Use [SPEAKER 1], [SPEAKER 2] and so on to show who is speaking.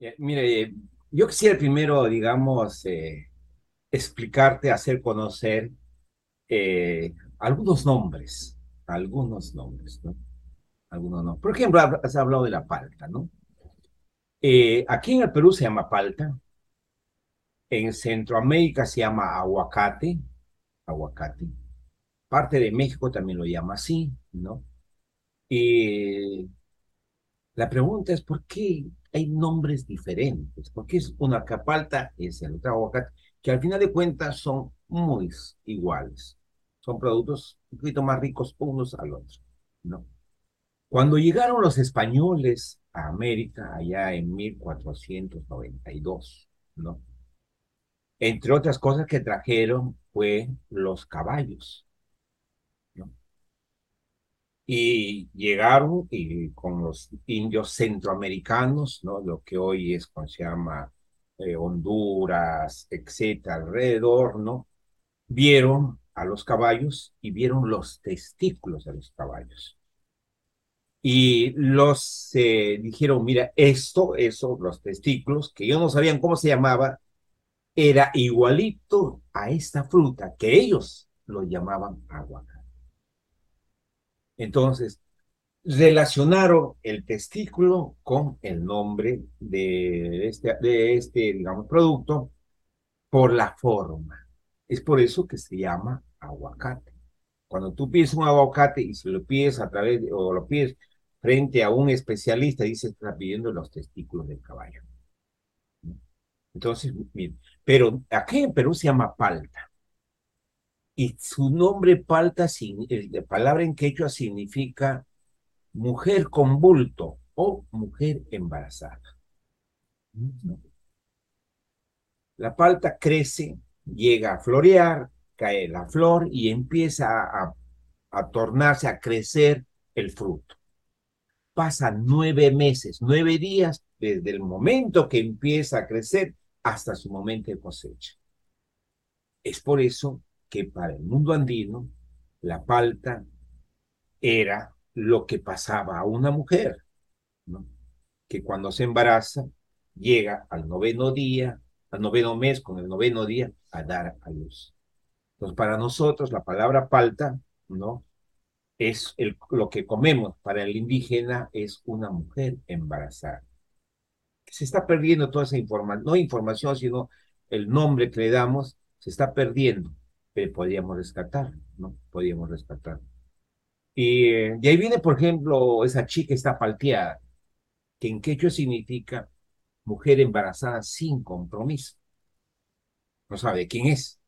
[SPEAKER 1] Eh, mire, yo quisiera primero, digamos, eh, explicarte, hacer conocer eh, algunos nombres, algunos nombres, ¿no? Algunos no. Por ejemplo, has hablado de la palta, ¿no? Eh, aquí en el Perú se llama palta, en Centroamérica se llama aguacate, aguacate. Parte de México también lo llama así, ¿no? Y la pregunta es, ¿por qué hay nombres diferentes? ¿Por qué es una capalta es el otro aguacate? Que al final de cuentas son muy iguales. Son productos un poquito más ricos unos al otro, ¿no? Cuando llegaron los españoles a América, allá en 1492, ¿no? Entre otras cosas que trajeron fue los caballos, ¿no? Y llegaron y con los indios centroamericanos, ¿no? Lo que hoy es, como se llama, eh, Honduras, etcétera, alrededor, ¿no? Vieron a los caballos y vieron los testículos de los caballos. Y los eh, dijeron, mira, esto, eso, los testículos, que ellos no sabían cómo se llamaba, era igualito a esta fruta que ellos lo llamaban aguacate. Entonces, relacionaron el testículo con el nombre de este, de este, digamos, producto por la forma. Es por eso que se llama aguacate. Cuando tú pides un aguacate y se lo pides a través, de, o lo pides frente a un especialista, dice, está pidiendo los testículos del caballo. Entonces, mire, pero aquí en Perú se llama palta y su nombre palta, la palabra en quechua significa mujer con bulto o mujer embarazada. La palta crece, llega a florear, cae la flor y empieza a, a tornarse, a crecer el fruto. Pasan nueve meses, nueve días desde el momento que empieza a crecer hasta su momento de cosecha. Es por eso que para el mundo andino la palta era lo que pasaba a una mujer, ¿no? que cuando se embaraza llega al noveno día, al noveno mes, con el noveno día, a dar a luz. Entonces, para nosotros la palabra palta, ¿no? Es el, lo que comemos. Para el indígena es una mujer embarazada. Se está perdiendo toda esa información, no información, sino el nombre que le damos, se está perdiendo podíamos rescatar, ¿no? Podíamos rescatar. Y, y ahí viene, por ejemplo, esa chica está palteada, que en quechua significa mujer embarazada sin compromiso. No sabe quién es.